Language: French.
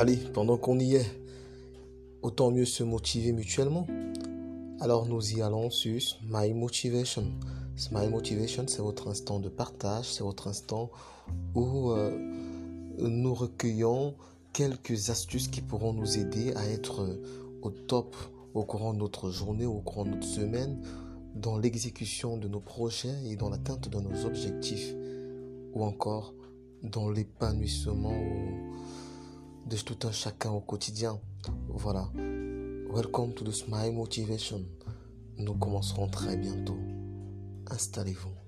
Allez, pendant qu'on y est, autant mieux se motiver mutuellement. Alors nous y allons sur Smile Motivation. Smile Motivation, c'est votre instant de partage, c'est votre instant où euh, nous recueillons quelques astuces qui pourront nous aider à être au top au courant de notre journée, au courant de notre semaine, dans l'exécution de nos projets et dans l'atteinte de nos objectifs, ou encore dans l'épanouissement de tout un chacun au quotidien. Voilà. Welcome to the Smile Motivation. Nous commencerons très bientôt. Installez-vous.